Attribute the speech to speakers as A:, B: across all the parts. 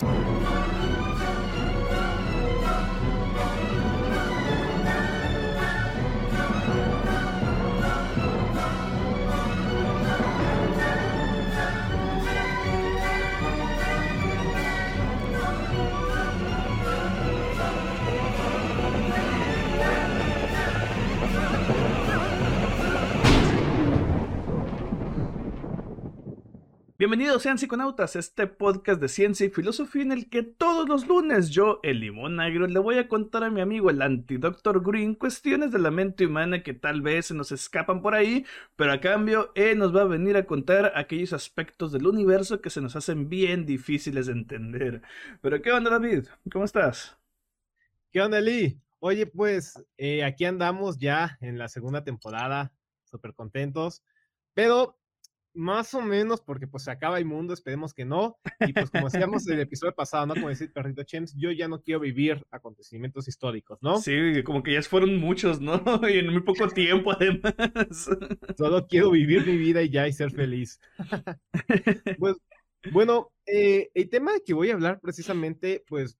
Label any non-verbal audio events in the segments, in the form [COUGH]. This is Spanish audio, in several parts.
A: フフフフ。Bienvenidos sean psiconautas, este podcast de ciencia y filosofía en el que todos los lunes yo, el limón negro, le voy a contar a mi amigo el antidoctor Green cuestiones de la mente humana que tal vez se nos escapan por ahí, pero a cambio él nos va a venir a contar aquellos aspectos del universo que se nos hacen bien difíciles de entender. Pero ¿qué onda David? ¿Cómo estás?
B: ¿Qué onda Lee? Oye, pues eh, aquí andamos ya en la segunda temporada, súper contentos, pero más o menos, porque pues se acaba el mundo, esperemos que no. Y pues como decíamos en el [LAUGHS] episodio pasado, ¿no? Como decir Perrito Chems, yo ya no quiero vivir acontecimientos históricos, ¿no?
A: Sí, como que ya fueron muchos, ¿no? [LAUGHS] Y en muy poco tiempo además. [LAUGHS]
B: Solo quiero vivir mi vida y ya y ser feliz. pues, bueno, eh, el tema de que voy a hablar precisamente, pues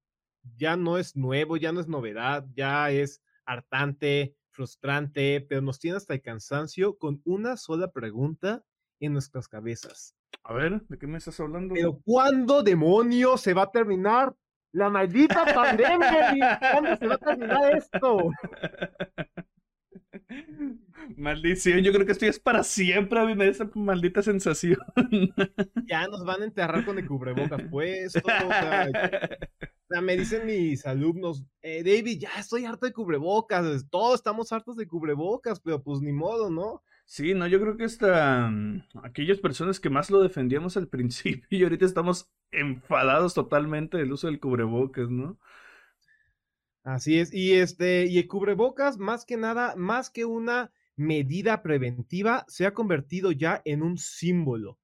B: ya no es nuevo, ya no es novedad, ya es hartante, frustrante, pero nos tiene hasta el cansancio con una sola pregunta en nuestras cabezas.
A: A ver, ¿de qué me estás hablando?
B: Pero ¿cuándo demonios se va a terminar la maldita pandemia? ¿Cuándo se va a terminar esto? [LAUGHS]
A: Maldición, yo creo que esto es para siempre, a mí me da esa maldita sensación. [LAUGHS]
B: Ya nos van a enterrar con el cubrebocas [LAUGHS] puesto. O sea, me dicen mis alumnos, eh, David, ya estoy harto de cubrebocas, todos estamos hartos de cubrebocas, pero pues ni modo, ¿no?
A: Sí, no, yo creo que hasta mm, aquellas personas que más lo defendíamos al [LAUGHS] principio y ahorita estamos enfadados totalmente del uso del cubrebocas, ¿no?
B: Así es, y este, y el cubrebocas, más que nada, más que una medida preventiva, se ha convertido ya en un símbolo.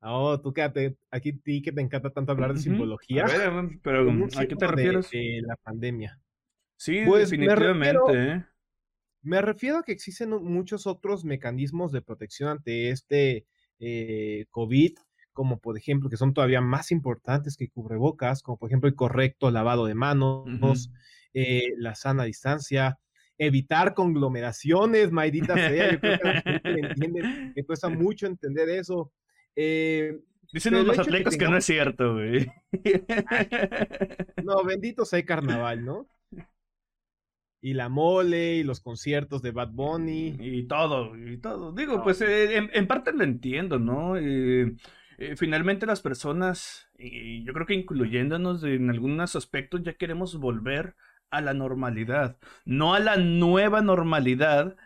B: Oh, tú quédate, aquí ti que te encanta tanto hablar de simbología.
A: pero ¿a qué te refieres?
B: De, la pandemia.
A: Sí, pues, definitivamente, ¿eh?
B: Me refiero a que existen muchos otros mecanismos de protección ante este eh, COVID, como por ejemplo, que son todavía más importantes que cubrebocas, como por ejemplo el correcto lavado de manos, eh, la sana distancia, evitar conglomeraciones, maldita sea, yo creo que la gente entiende, me cuesta [LAUGHS] mucho entender eso.
A: Eh, Dicen los atletas que, no es cierto, güey.
B: no, bendito sea el [LAUGHS] carnaval, ¿no? Y la mole y los conciertos de Bad Bunny.
A: Y todo, y todo. Digo, pues eh, en, parte lo entiendo, ¿no? Eh, eh, finalmente las personas, y yo creo que incluyéndonos en algunos aspectos, ya queremos volver a la normalidad, no a la nueva normalidad,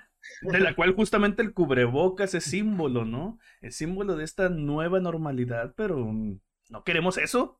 A: de la cual justamente el cubrebocas es símbolo, ¿no? Es símbolo de esta nueva normalidad, pero no queremos eso.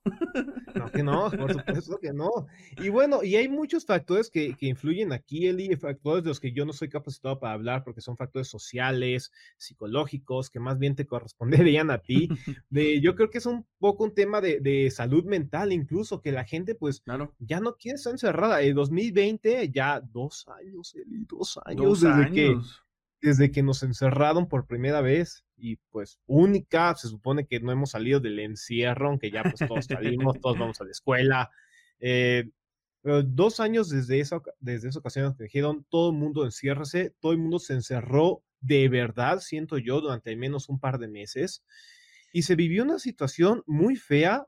B: No, que no, por supuesto que no. Y bueno, y hay muchos factores que, que, influyen aquí, Eli, factores de los que yo no soy capacitado para hablar porque son factores sociales, psicológicos, que más bien te corresponderían [LAUGHS] a ti. De, yo creo que es un poco un tema de, de salud mental, incluso, que la gente pues claro. ya no quiere estar encerrada. En 2020, ya dos años, Eli, dos años
A: dos
B: desde
A: años.
B: que desde que nos encerraron por primera vez y pues única, se supone que no hemos salido del encierro, aunque ya pues todos salimos, todos vamos a la escuela. Eh, dos años desde esa, desde esa ocasión que dijeron, todo el mundo enciérrese, todo el mundo se encerró de verdad, siento yo, durante menos un par de meses. Y se vivió una situación muy fea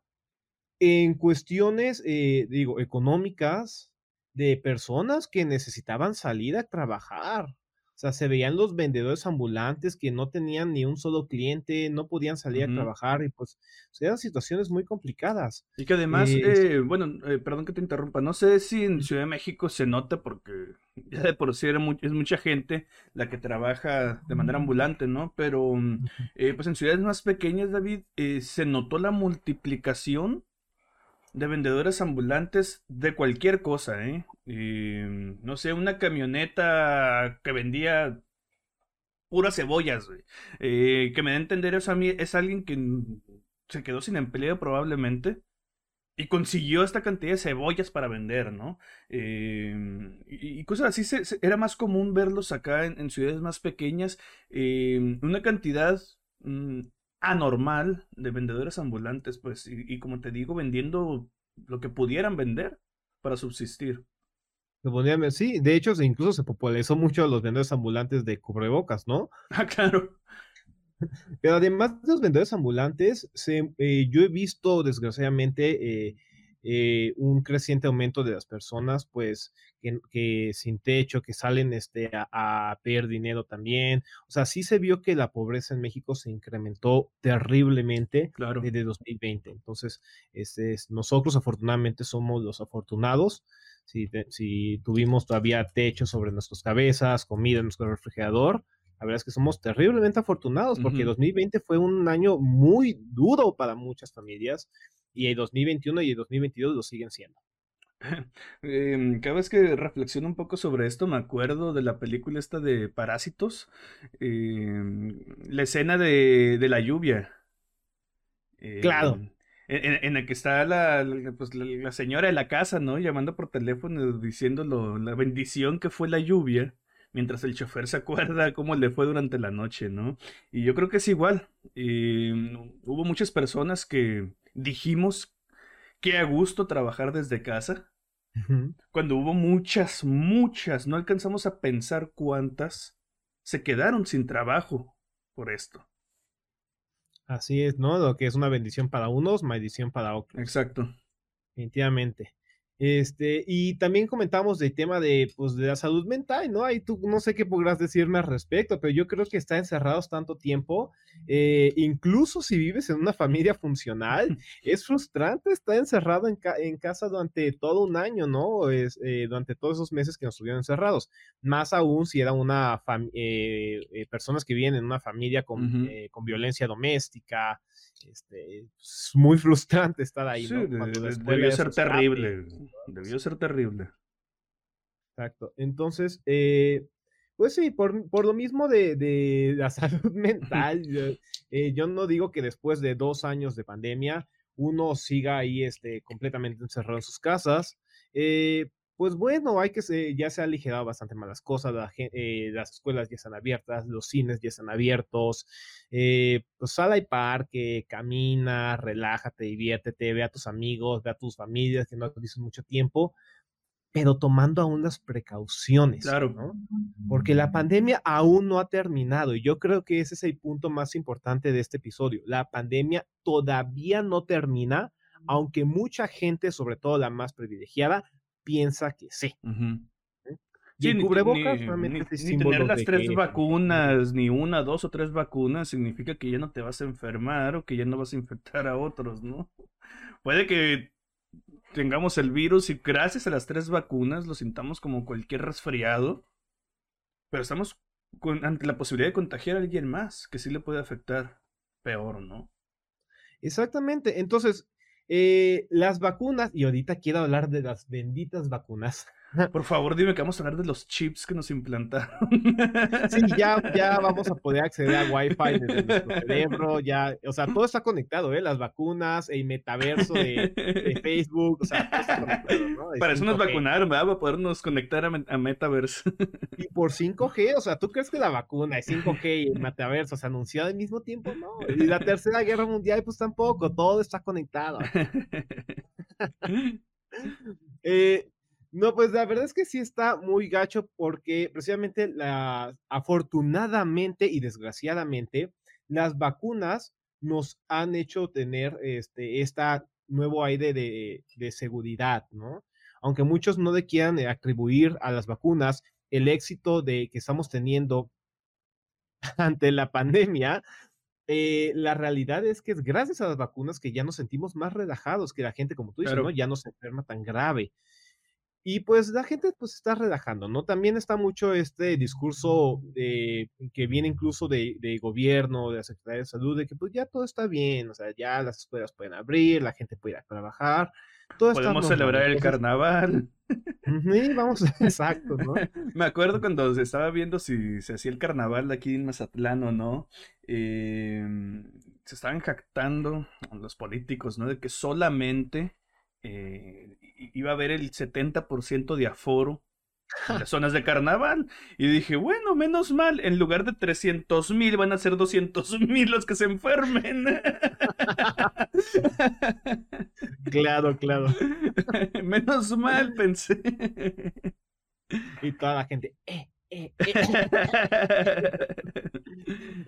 B: en cuestiones, eh, digo, económicas, de personas que necesitaban salir a trabajar. O sea, se veían los vendedores ambulantes que no tenían ni un solo cliente, no podían salir a trabajar y pues eran situaciones muy complicadas.
A: Y que además, eh, eh, bueno, eh, perdón que te interrumpa, no sé si en Ciudad de México se nota porque [LAUGHS] ya de por sí es mucha gente la que trabaja de manera ambulante, ¿no? Pero mm, pues en ciudades más pequeñas, David, se notó la multiplicación de vendedores ambulantes de cualquier cosa, ¿eh? no sé, una camioneta que vendía puras cebollas, eh, que me da a entender eso a mí, es alguien que se quedó sin empleo probablemente y consiguió esta cantidad de cebollas para vender, ¿no? Em, y, cosas así, se, era más común verlos acá en, ciudades más pequeñas, em, una cantidad... Mm, anormal de vendedores ambulantes, pues, y, como te digo, vendiendo lo que pudieran vender para subsistir.
B: Sí, de hecho, incluso se popularizó mucho los vendedores ambulantes de cubrebocas, ¿no? [LAUGHS]
A: Ah, claro.
B: Pero además de los vendedores ambulantes, se, eh, yo he visto, desgraciadamente, eh, eh, un creciente aumento de las personas, pues, que, sin techo, que salen este, a, pedir dinero también. O sea, sí se vio que la pobreza en México se incrementó terriblemente
A: claro.
B: desde 2020. Entonces, este, nosotros afortunadamente somos los afortunados. Si, si tuvimos todavía techo sobre nuestras cabezas, comida en nuestro refrigerador, la verdad es que somos terriblemente afortunados porque 2020 fue un año muy duro para muchas familias y el 2021 y el 2022 lo siguen siendo. [LAUGHS]
A: Em, cada vez que reflexiono un poco sobre esto, me acuerdo de la película esta de Parásitos, em, la escena de, la lluvia.
B: claro.
A: Em, en, la que está pues, la, la, señora de la casa, ¿no? Llamando por teléfono, diciéndolo la bendición que fue la lluvia, mientras el chofer se acuerda cómo le fue durante la noche, ¿no? Y yo creo que es igual. hubo muchas personas que dijimos que a gusto trabajar desde casa. Cuando hubo muchas, muchas, no alcanzamos a pensar cuántas se quedaron sin trabajo por esto.
B: Así es, ¿no? Lo que es una bendición para unos, maldición para otros.
A: Exacto.
B: Definitivamente. Este, y también comentamos del tema de, pues, de la salud mental, ¿no? Ahí tú no sé qué podrás decirme al respecto, pero yo creo que estar encerrados tanto tiempo, eh, incluso si vives en una familia funcional, [LAUGHS] es frustrante estar encerrado en, en casa durante todo un año, ¿no? Es, eh, durante todos esos meses que nos estuvieron encerrados. Más aún si era una eh, personas que viven en una familia con, con violencia doméstica, este, es muy frustrante estar ahí.
A: Sí, debió ser terrible. Debió ser terrible.
B: Exacto. Entonces, eh, pues sí, por, por lo mismo de, de, la [LAUGHS] salud mental, eh, yo no digo que después de dos años de pandemia uno siga ahí este, completamente encerrado en sus casas. Eh, pues bueno, hay que ya se ha aligerado bastante más las cosas, eh, las escuelas ya están abiertas, los cines ya están abiertos, eh, pues sala y parque, camina, relájate, diviértete, ve a tus amigos, ve a tus familias que no te dicen mucho tiempo, pero tomando aún las precauciones.
A: Claro.
B: ¿no? Porque la pandemia aún no ha terminado y yo creo que ese es el punto más importante de este episodio. La pandemia todavía no termina, aunque mucha gente, sobre todo la más privilegiada, piensa que sí.
A: Y cubrebocas ni, tener las tres vacunas, ni una, dos o tres vacunas, significa que ya no te vas a enfermar o que ya no vas a infectar a otros, ¿no? Puede que tengamos el virus y gracias a las tres vacunas lo sintamos como cualquier resfriado, pero estamos ante la posibilidad de contagiar a alguien más que sí le puede afectar peor, ¿no?
B: Exactamente. Entonces, eh, las vacunas, y ahorita quiero hablar de las benditas vacunas. [LAUGHS] [LAUGHS]
A: Por favor, dime que vamos a hablar de los chips que nos implantaron.
B: Sí, ya, ya [LAUGHS] vamos a poder acceder a Wi-Fi desde nuestro cerebro, [LAUGHS] ya, o sea, todo está conectado, ¿eh? Las vacunas, el metaverso de, Facebook, o sea, todo está conectado,
A: ¿no? Para eso nos vacunaron, ¿verdad? Para podernos conectar a, metaverso.
B: Y por 5G, o sea, ¿tú crees que la vacuna es 5G y el metaverso se anunció al mismo tiempo? No. Y la tercera guerra mundial, pues tampoco, todo está conectado. eh, no, pues la verdad es que sí está muy gacho porque precisamente la, afortunadamente y desgraciadamente las vacunas nos han hecho tener este esta nuevo aire de, de seguridad, ¿no? Aunque muchos no le quieran atribuir a las vacunas el éxito de que estamos teniendo [LAUGHS] ante la pandemia, eh, la realidad es que es gracias a las vacunas que ya nos sentimos más relajados, que la gente, como tú dices, ¿no? ya no se enferma tan grave. Y pues la gente pues está relajando, ¿no? También está mucho este discurso que viene incluso de, de, gobierno, de la Secretaría de Salud, de que pues ya todo está bien, o sea, ya las escuelas pueden abrir, la gente puede ir a trabajar.
A: Todo Podemos celebrar el carnaval.
B: Sí, vamos, [LAUGHS] exacto, ¿no? [LAUGHS]
A: Me acuerdo cuando se estaba viendo si se hacía el carnaval aquí en Mazatlán o no. Em, se estaban jactando los políticos, ¿no? De que solamente eh, iba a haber el 70% de aforo [LAUGHS] las zonas de carnaval. Y dije, bueno, menos mal, en lugar de 300 mil van a ser 200 mil los que se enfermen. [LAUGHS]
B: Claro, claro. [LAUGHS]
A: menos mal, pensé.
B: Y toda la gente, eh, eh, eh.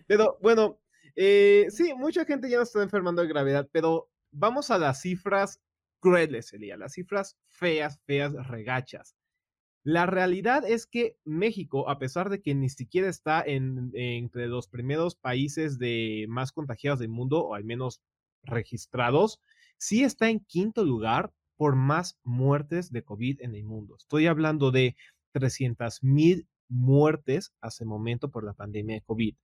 B: Pero bueno, eh, sí, mucha gente ya no está enfermando de gravedad, pero vamos a las cifras crueles, Elía, las cifras feas, feas, regachas. La realidad es que México, a pesar de que ni siquiera está en, entre los primeros países de más contagiados del mundo, o al menos registrados, sí está en quinto lugar por más muertes de COVID en el mundo. Estoy hablando de 300 mil muertes hace momento por la pandemia de COVID.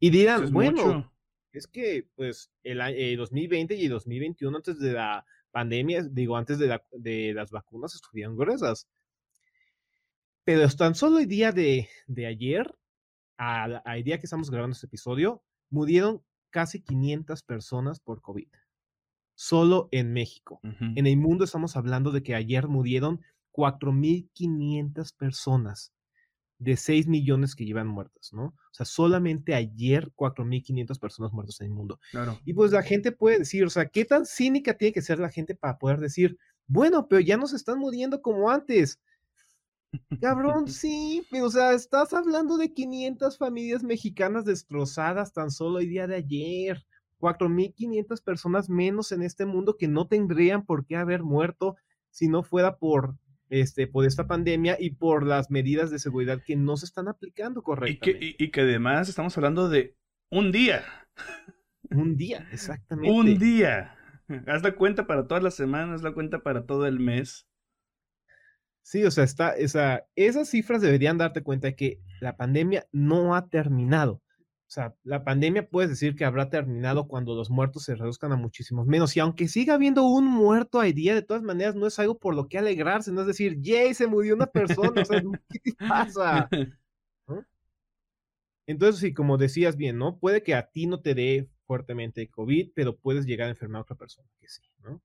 B: Y dirán, bueno, es que pues el, 2020 y 2021 antes de la pandemia, digo, antes de, de las vacunas estuvieron gruesas. Pero tan solo el día de, ayer, al, día que estamos grabando este episodio, murieron casi 500 personas por COVID. Solo en México. En el mundo estamos hablando de que ayer murieron 4.500 personas de 6 millones que llevan muertas, ¿no? O sea, solamente ayer 4.500 personas muertas en el mundo.
A: Claro.
B: Y pues la gente puede decir, o sea, ¿qué tan cínica tiene que ser la gente para poder decir, bueno, pero ya no se están muriendo como antes? Cabrón, [LAUGHS] sí, pero o sea, estás hablando de 500 familias mexicanas destrozadas tan solo el día de ayer. 4.500 personas menos en este mundo que no tendrían por qué haber muerto si no fuera por, este, por esta pandemia y por las medidas de seguridad que no se están aplicando correctamente.
A: Y que, y que además estamos hablando de un día.
B: Un día, [LAUGHS] exactamente.
A: Un día. Haz la cuenta para todas las semanas, haz la cuenta para todo el mes.
B: Sí, o sea, está, esa, esas cifras deberían darte cuenta de que la pandemia no ha terminado. O sea, la pandemia puedes decir que habrá terminado cuando los muertos se reduzcan a muchísimos menos. Y aunque siga habiendo un muerto al día, de todas maneras no es algo por lo que alegrarse, no es decir, yay, se murió una persona, o sea, [LAUGHS] [LAUGHS] ¿qué te pasa? Entonces, sí, como decías bien, ¿no? Puede que a ti no te dé fuertemente COVID, pero puedes llegar a enfermar a otra persona que sí, ¿no?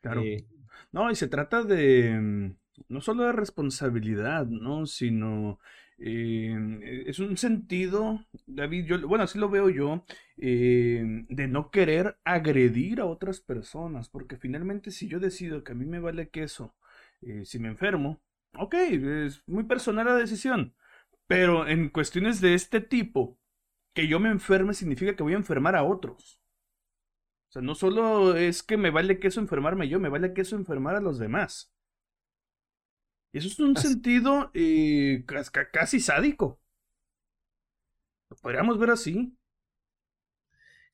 A: Claro. Eh, no, y se trata de mm, no solo de responsabilidad, ¿no? Sino eh, es un sentido, David, yo, bueno, así lo veo yo, eh, de no querer agredir a otras personas, porque finalmente si yo decido que a mí me vale queso, eh, si me enfermo, ok, es muy personal la decisión, pero en cuestiones de este tipo, que yo me enferme significa que voy a enfermar a otros. O sea, no solo es que me vale queso enfermarme yo, me vale queso enfermar a los demás. Eso es un sentido eh, casi sádico. Lo podríamos ver así.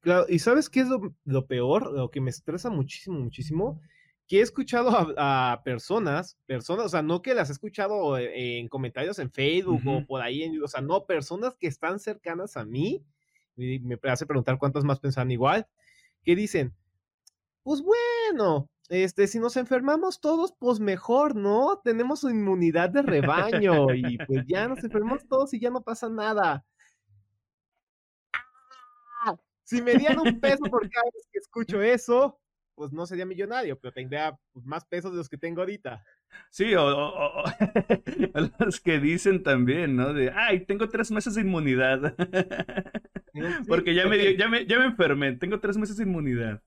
B: Claro, y ¿sabes qué es lo, peor? Lo que me estresa muchísimo, muchísimo, que he escuchado a, personas, personas, o sea, no que las he escuchado e, en, comentarios en Facebook o por ahí, en, o sea, no, personas que están cercanas a mí, y me hace preguntar cuántas más pensan igual, que dicen, pues bueno, este, si nos enfermamos todos, pues mejor, ¿no? Tenemos inmunidad de rebaño y pues ya nos enfermamos todos y ya no pasa nada. ¡Ah! Si me dieran un peso [LAUGHS] por cada vez que escucho eso, pues no sería millonario, pero tendría pues, más pesos de los que tengo ahorita.
A: Sí, o, [LAUGHS] los que dicen también, ¿no? De, ay, tengo tres meses de inmunidad. [LAUGHS] Porque ya me, ya, me, ya me enfermé, tengo tres meses de inmunidad.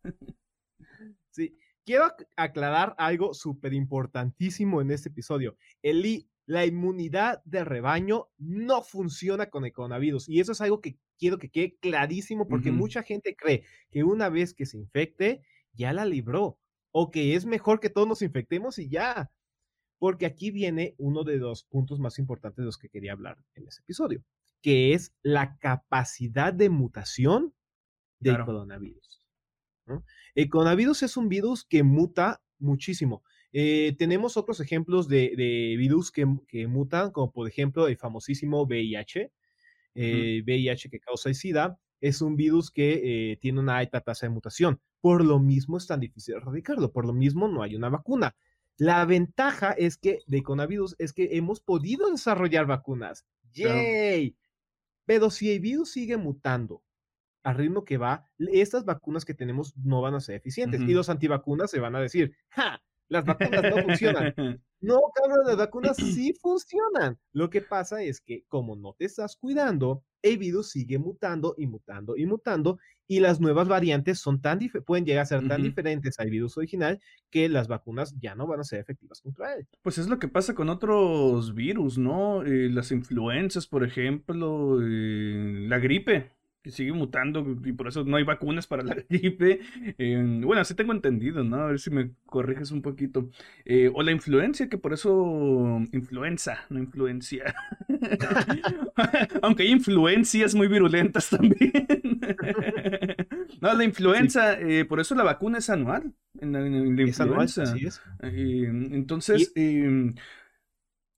B: Sí, quiero aclarar algo súper importantísimo en este episodio. Eli, la inmunidad de rebaño no funciona con el coronavirus. Y eso es algo que quiero que quede clarísimo porque mucha gente cree que una vez que se infecte, ya la libró. O que es mejor que todos nos infectemos y ya. Porque aquí viene uno de los puntos más importantes de los que quería hablar en este episodio, que es la capacidad de mutación del coronavirus. El coronavirus es un virus que muta muchísimo. Eh, tenemos otros ejemplos de, virus que, mutan, como por ejemplo el famosísimo VIH. VIH eh, que causa el SIDA es un virus que eh, tiene una alta tasa de mutación. Por lo mismo es tan difícil erradicarlo, por lo mismo no hay una vacuna. La ventaja es que de coronavirus es que hemos podido desarrollar vacunas. ¡Yay! Pero si el virus sigue mutando al ritmo que va, estas vacunas que tenemos no van a ser eficientes. Y los antivacunas se van a decir, ¡ja! las vacunas no funcionan. [LAUGHS] No, cabrón, las vacunas sí funcionan. Lo que pasa es que como no te estás cuidando, el virus sigue mutando y mutando y mutando y las nuevas variantes son tan pueden llegar a ser tan diferentes al virus original que las vacunas ya no van a ser efectivas contra él.
A: Pues es lo que pasa con otros virus, ¿no? Eh, las influencias, por ejemplo, eh, la gripe sigue mutando y por eso no hay vacunas para la [LAUGHS] gripe. bueno, así tengo entendido, ¿no? A ver si me corriges un poquito. Eh, o la influencia, que por eso influenza, no influencia. [LAUGHS] Aunque hay influencias muy virulentas también. [LAUGHS] no, la influenza, eh, por eso la vacuna es anual. En la, influenza. Eh, entonces, em,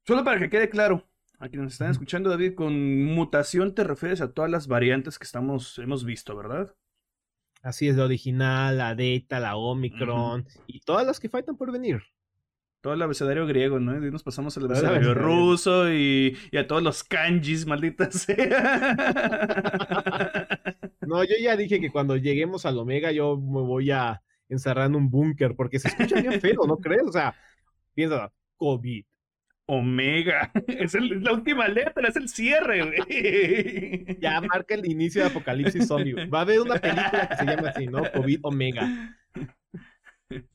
A: solo para que quede claro, a quienes nos están escuchando, David, con mutación te refieres a todas las variantes que estamos, hemos visto, ¿verdad?
B: Así es, la original, la Delta, la Omicron y todas las que faltan por venir.
A: Todo el abecedario griego, ¿no? Y nos pasamos al abecedario ruso y, a todos los kanjis, malditas sea. [LAUGHS]
B: No, yo ya dije que cuando lleguemos al Omega yo me voy a encerrar en un búnker porque se escucha bien feo, ¿no crees? O sea, piensa, COVID,
A: Omega. [LAUGHS] Es, la última letra, es el cierre,
B: güey. Ya marca el inicio de Apocalipsis Zombie. Va a haber una película que se llama así, ¿no? COVID Omega.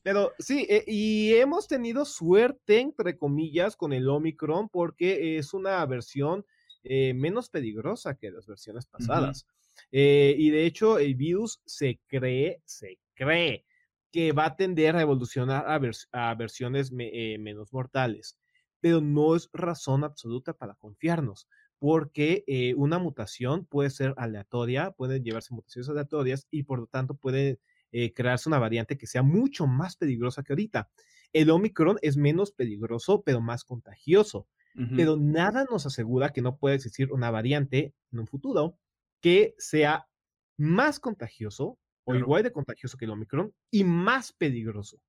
B: Pero sí, eh, y hemos tenido suerte, entre comillas, con el Omicron porque es una versión eh, menos peligrosa que las versiones pasadas. Eh, y de hecho, el virus se cree, se cree que va a tender a evolucionar a, versiones menos mortales pero no es razón absoluta para confiarnos, porque eh, una mutación puede ser aleatoria, pueden llevarse mutaciones aleatorias y por lo tanto puede eh, crearse una variante que sea mucho más peligrosa que ahorita. El Omicron es menos peligroso, pero más contagioso. Pero nada nos asegura que no pueda existir una variante en un futuro que sea más contagioso o igual de contagioso que el Omicron y más peligroso.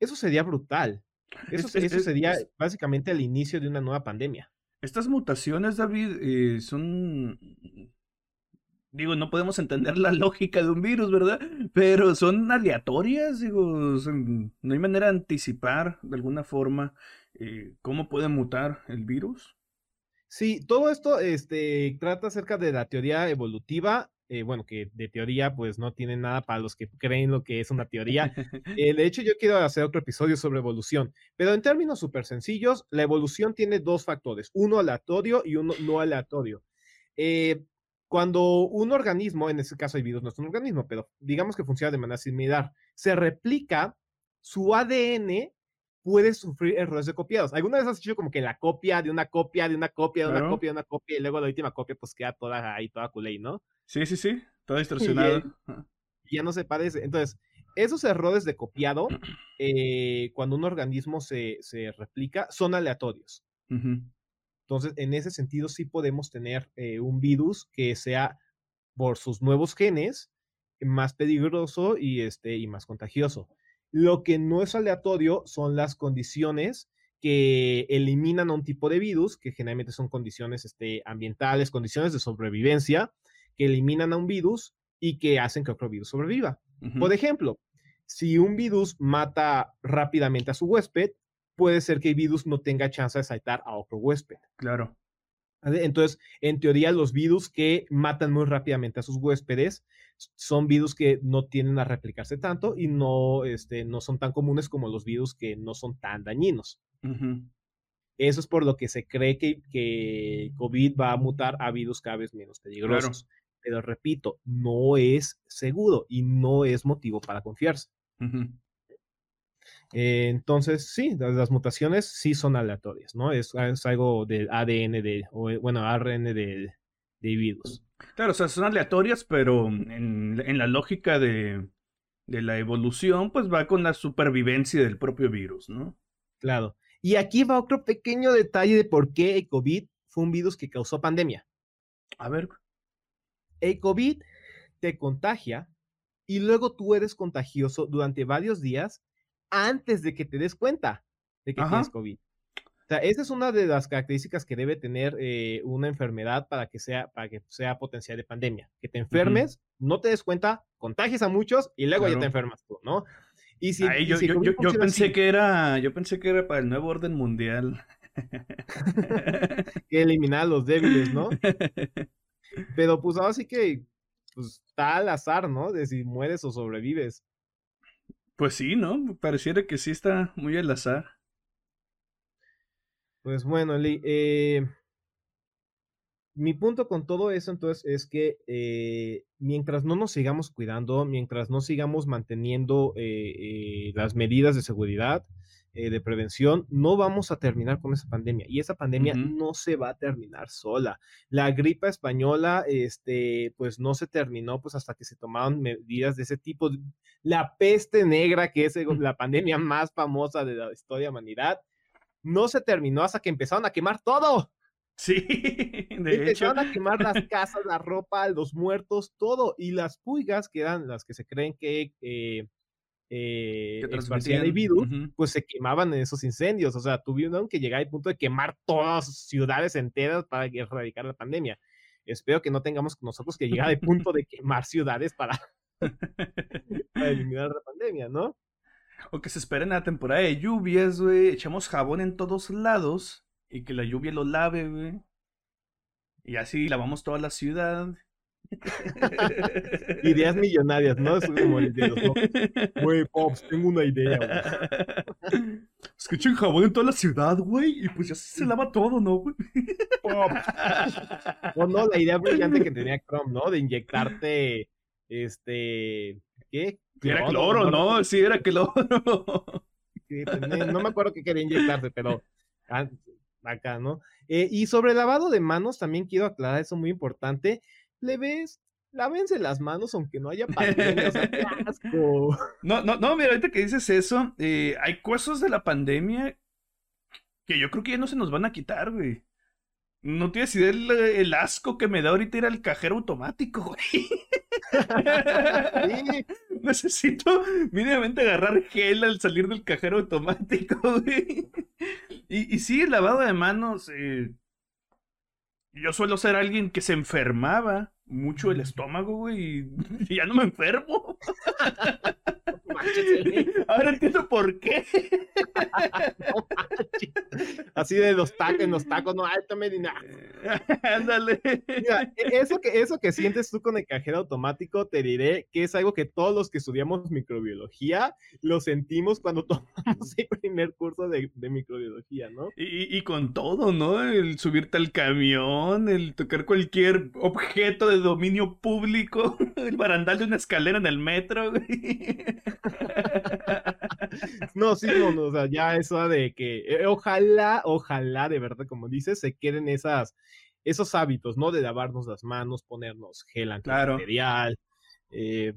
B: Eso sería brutal. Eso, sería básicamente el inicio de una nueva pandemia.
A: Estas mutaciones, David, eh, son... Digo, no podemos entender la lógica de un virus, ¿verdad? Pero son aleatorias, digo, no hay manera de anticipar de alguna forma eh, cómo puede mutar el virus.
B: Sí, todo esto este, trata acerca de la teoría evolutiva eh, bueno, que de teoría pues no tiene nada para los que creen lo que es una teoría. [LAUGHS] Eh, de hecho, yo quiero hacer otro episodio sobre evolución, pero en términos súper sencillos, la evolución tiene dos factores, uno aleatorio y uno no aleatorio. Eh, cuando un organismo, en este caso el virus no es un organismo, pero digamos que funciona de manera similar, se replica, su ADN puede sufrir errores de copiados. ¿Alguna vez has hecho como que la copia de una copia, de una copia, de una copia, de una copia, y luego la última copia pues queda toda ahí, toda culé, ¿no?
A: Sí, sí, sí, todo [LAUGHS] distorsionado.
B: Y ya no se parece. Entonces, esos errores de copiado, [CLEARS THROAT] eh, cuando un organismo se, replica, son aleatorios. Entonces, en ese sentido, sí podemos tener eh, un virus que sea, por sus nuevos genes, más peligroso y, este, y más contagioso. Lo que no es aleatorio son las condiciones que eliminan a un tipo de virus, que generalmente son condiciones este, ambientales, condiciones de sobrevivencia, que eliminan a un virus y que hacen que otro virus sobreviva. Por ejemplo, si un virus mata rápidamente a su huésped, puede ser que el virus no tenga chance de saltar a otro huésped.
A: Claro.
B: Entonces, en teoría, los virus que matan muy rápidamente a sus huéspedes son virus que no tienden a replicarse tanto y no, este, no son tan comunes como los virus que no son tan dañinos. Eso es por lo que se cree que, que, COVID va a mutar a virus cada vez menos peligrosos. Pero repito, no es seguro y no es motivo para confiarse. Eh, entonces, sí, las, mutaciones sí son aleatorias, ¿no? Es, algo del ADN de, o, bueno, ARN de, de virus.
A: Claro, o sea, son aleatorias, pero en, la lógica de, la evolución, pues va con la supervivencia del propio virus, ¿no?
B: Claro. Y aquí va otro pequeño detalle de por qué el COVID fue un virus que causó pandemia.
A: A ver.
B: El COVID te contagia y luego tú eres contagioso durante varios días antes de que te des cuenta de que tienes COVID. O sea, esa es una de las características que debe tener eh, una enfermedad para que sea, para que sea potencial de pandemia. Que te enfermes, no te des cuenta, contagies a muchos y luego ya te enfermas tú, ¿no? Y si,
A: Ay,
B: y
A: yo,
B: si
A: yo, yo, pensé
B: así,
A: que era, yo pensé que era para el nuevo orden mundial. [LAUGHS]
B: que eliminar a los débiles, ¿no? [LAUGHS] Pero pues ahora sí que pues, está al azar, ¿no? De si mueres o sobrevives.
A: Pues sí, ¿no? Pareciera que sí está muy al azar.
B: Pues bueno, Eli, eh, mi punto con todo eso entonces es que eh, mientras no nos sigamos cuidando, mientras no sigamos manteniendo eh, las medidas de seguridad, eh, de prevención, no vamos a terminar con esa pandemia. Y esa pandemia no se va a terminar sola. La gripa española, este, pues no se terminó pues hasta que se tomaron medidas de ese tipo. La peste negra, que es eh, la pandemia más famosa de la historia de la humanidad, no se terminó hasta que empezaron a quemar todo.
A: Sí, [LAUGHS] de hecho.
B: Empezaron a quemar las [LAUGHS] casas, la ropa, los muertos, todo. Y las pulgas, que eran las que se creen que eh, eh, el
A: transmitían,
B: virus, pues se quemaban en esos incendios. O sea, tuvieron que llegar al punto de quemar todas ciudades enteras para erradicar la pandemia. Espero que no tengamos nosotros que llegar al punto de quemar ciudades para, [LAUGHS] para eliminar la pandemia, ¿no?
A: O que se esperen a la temporada de lluvias, güey. Echamos jabón en todos lados y que la lluvia lo lave, güey. Y así lavamos toda la ciudad. [LAUGHS]
B: Ideas millonarias, ¿no? Es como el de los. Güey, Pops, tengo una idea, güey.
A: Es que echen jabón en toda la ciudad, güey. Y pues ya se lava todo, ¿no, güey?
B: Pops. O no, la idea brillante que tenía Chrome, ¿no? De inyectarte, este, ¿qué?
A: Era cloro, ¿no? Sí, era cloro.
B: Sí, tenía- no me acuerdo qué quería inyectarse, pero ah, acá, ¿no? Eh, y sobre el lavado de manos, también quiero aclarar eso muy importante. Le ves, lávense las manos aunque no haya pandemia, o sea, qué [LAUGHS] asco.
A: No, no, no, mira, ahorita que dices eso, eh, hay cosas de la pandemia que yo creo que ya no se nos van a quitar, güey. No tienes idea el, el asco que me da ahorita ir al cajero automático, [LAUGHS] güey.
B: Sí,
A: Necesito mínimamente agarrar gel al salir del cajero automático, [LAUGHS] güey. Y, y sí, el lavado de manos. eh, yo suelo ser alguien que se enfermaba mucho el estómago, güey. Y, ya no me enfermo. [LAUGHS] [LAUGHS] Ahora entiendo por qué.
B: No. [LAUGHS] Así de los tacos, en los tacos, no, ay, dinero.
A: Ándale.
B: Mira, e- eso que, eso que sientes tú con el cajero automático, te diré que es algo que todos los que estudiamos microbiología lo sentimos cuando tomamos el primer curso de, de microbiología, ¿no?
A: Y, y con todo, ¿no? El subirte al camión, el tocar cualquier objeto de dominio público, [LAUGHS] el barandal de una escalera en el metro, güey. [LAUGHS]
B: No, sí, no, no, o sea, ya eso de que eh, ojalá, ojalá, de verdad, como dices, se queden esas, esos hábitos, ¿no? De lavarnos las manos, ponernos gel
A: Claro.
B: antibacterial, eh,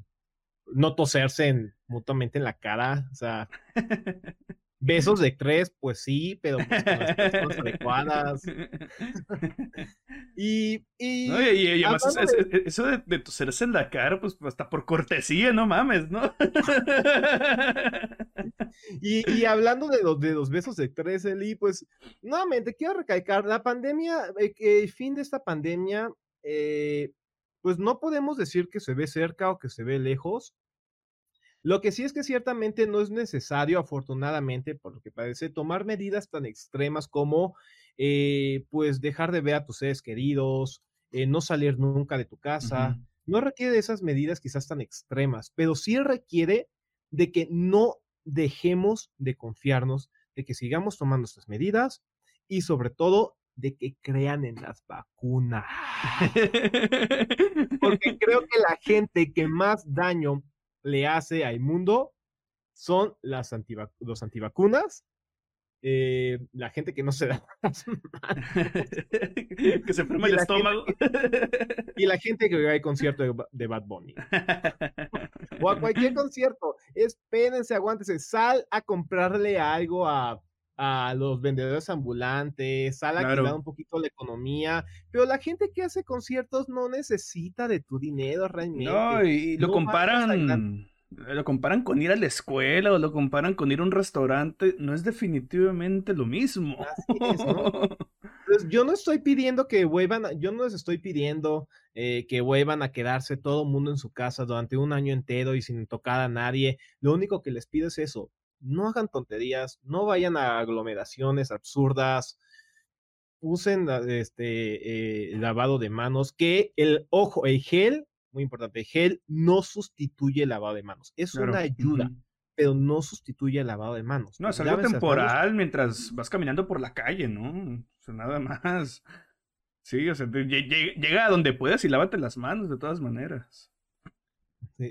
B: no toserse en- mutuamente en la cara, o sea, [LAUGHS] besos de tres, pues sí, pero pues con las personas [LAUGHS] adecuadas. Y, y
A: No, y, además es- es- eso de, de toserse en la cara, pues hasta por cortesía, no mames, ¿no? [LAUGHS]
B: Y, y hablando de los, de los besos de tres, Eli, pues nuevamente quiero recalcar, la pandemia, eh, que el fin de esta pandemia, eh, pues no podemos decir que se ve cerca o que se ve lejos. Lo que sí es que ciertamente no es necesario, afortunadamente, por lo que parece, tomar medidas tan extremas como, eh, pues, dejar de ver a tus seres queridos, eh, no salir nunca de tu casa. No requiere de esas medidas quizás tan extremas, pero sí requiere de que no dejemos de confiarnos, de que sigamos tomando estas medidas y sobre todo de que crean en las vacunas. [LAUGHS] Porque creo que la gente que más daño le hace al mundo son las antivac- los antivacunas, eh, la gente que no se [LAUGHS] da las [LAUGHS]
A: que se enferma
B: Y
A: el
B: la
A: estómago.
B: y la gente que va al concierto de, de Bad Bunny. o a cualquier [LAUGHS] concierto. Espérense, aguántense. Sal a comprarle algo a, a los vendedores ambulantes, sal a
A: Claro.
B: cuidar un poquito la economía. Pero la gente que hace conciertos no necesita de tu dinero realmente.
A: No, y lo
B: No
A: comparan. Lo comparan con ir a la escuela o lo comparan con ir a un restaurante. No es definitivamente lo mismo.
B: Así es, ¿no? [LAUGHS] Pues yo no estoy pidiendo que vuelvan, a- yo no les estoy pidiendo eh, que vuelvan a quedarse todo el mundo en su casa durante un año entero y sin tocar a nadie. Lo único que les pido es eso, no hagan tonterías, no vayan a aglomeraciones absurdas, usen este eh, lavado de manos, que el ojo, el gel, muy importante, el gel no sustituye el lavado de manos, es una ayuda. Pero no sustituye el lavado de manos.
A: No, es algo temporal mientras vas caminando por la calle, ¿no? O sea, nada más. Sí, o sea, llega a donde puedas y lávate las manos de todas maneras.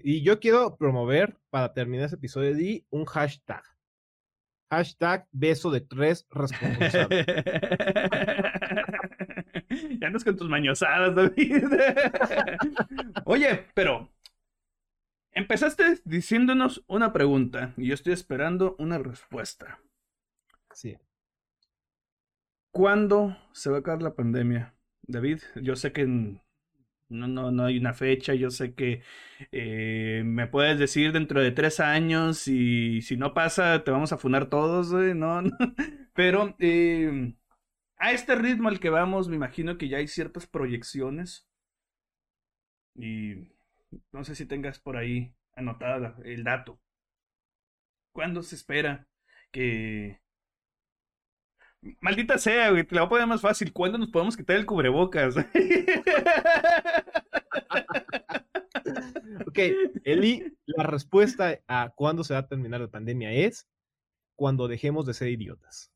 B: Y yo quiero promover, para terminar ese episodio, de un hashtag. Hashtag beso de tres responsables. [LAUGHS]
A: ya andas con tus mañosadas, David. [LAUGHS] Oye, pero empezaste diciéndonos una pregunta y yo estoy esperando una respuesta.
B: Sí.
A: ¿Cuándo se va a acabar la pandemia? David, yo sé que no, no, no hay una fecha, yo sé que eh, me puedes decir dentro de tres años y si no pasa te vamos a funar todos, ¿no? [LAUGHS] Pero eh, a este ritmo al que vamos, me imagino que ya hay ciertas proyecciones y no sé si tengas por ahí anotada el dato. ¿Cuándo se espera que Maldita sea, güey, te la voy a poner más fácil. ¿Cuándo nos podemos quitar el cubrebocas? [LAUGHS]
B: ok, Eli, la respuesta a cuándo se va a terminar la pandemia es cuando dejemos de ser idiotas.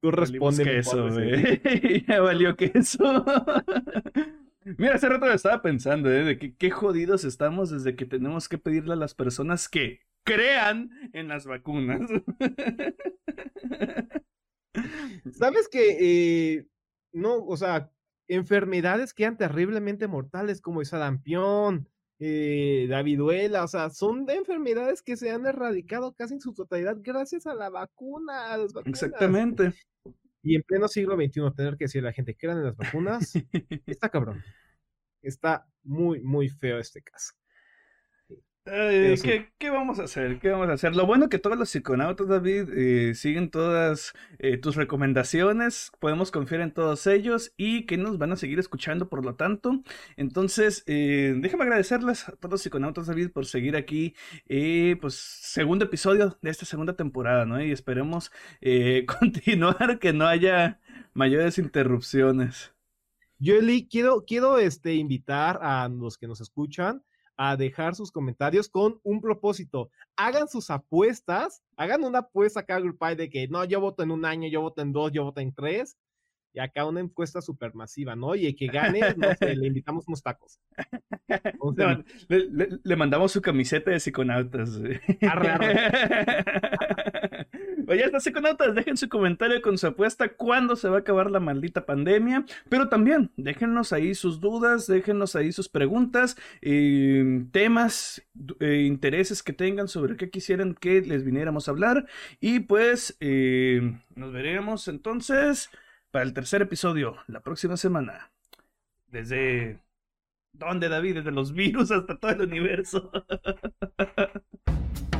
A: Tú respondes. eso, güey. [LAUGHS] ya valió que eso. [LAUGHS] Mira, hace rato estaba pensando, ¿eh? De que qué jodidos estamos desde que tenemos que pedirle a las personas que crean en las vacunas.
B: ¿Sabes que eh, no, o sea, enfermedades que eran terriblemente mortales como el sarampión, eh, la viruela, o sea, son enfermedades que se han erradicado casi en su totalidad gracias a la vacuna.
A: Exactamente.
B: Y en pleno siglo XXI tener que decir a la gente que eran en las vacunas, está cabrón. [LAUGHS] Está muy, muy feo este caso.
A: ¿Qué, vamos a hacer? ¿Qué vamos a hacer? Lo bueno que todos los psiconautas, David, eh, siguen todas eh, tus recomendaciones, podemos confiar en todos ellos y que nos van a seguir escuchando, por lo tanto. Entonces, eh, déjame agradecerles a todos los psiconautas, David, por seguir aquí, pues, segundo episodio de esta segunda temporada, ¿no? Y esperemos [LAUGHS] continuar, que no haya mayores interrupciones.
B: Yo, quiero, quiero este, invitar a los que nos escuchan a dejar sus comentarios con un propósito. Hagan sus apuestas, hagan una apuesta acá grupal de que no, yo voto en un año, yo voto en dos, yo voto en tres. Y acá una encuesta supermasiva, ¿no? Y el que gane, no sé, le invitamos unos tacos. [LAUGHS]
A: le, mandamos su camiseta de psiconautas. Arre, arre. [LAUGHS] Oye, hasta psiconautas, dejen su comentario con su apuesta cuándo se va a acabar la maldita pandemia. Pero también, déjenos ahí sus dudas, déjenos ahí sus preguntas, eh, temas, eh, intereses que tengan sobre qué quisieran que les viniéramos a hablar. Y pues, eh, nos veremos entonces para el tercer episodio la próxima semana. Desde... ¿Dónde, David? Desde los virus hasta todo el universo. [LAUGHS]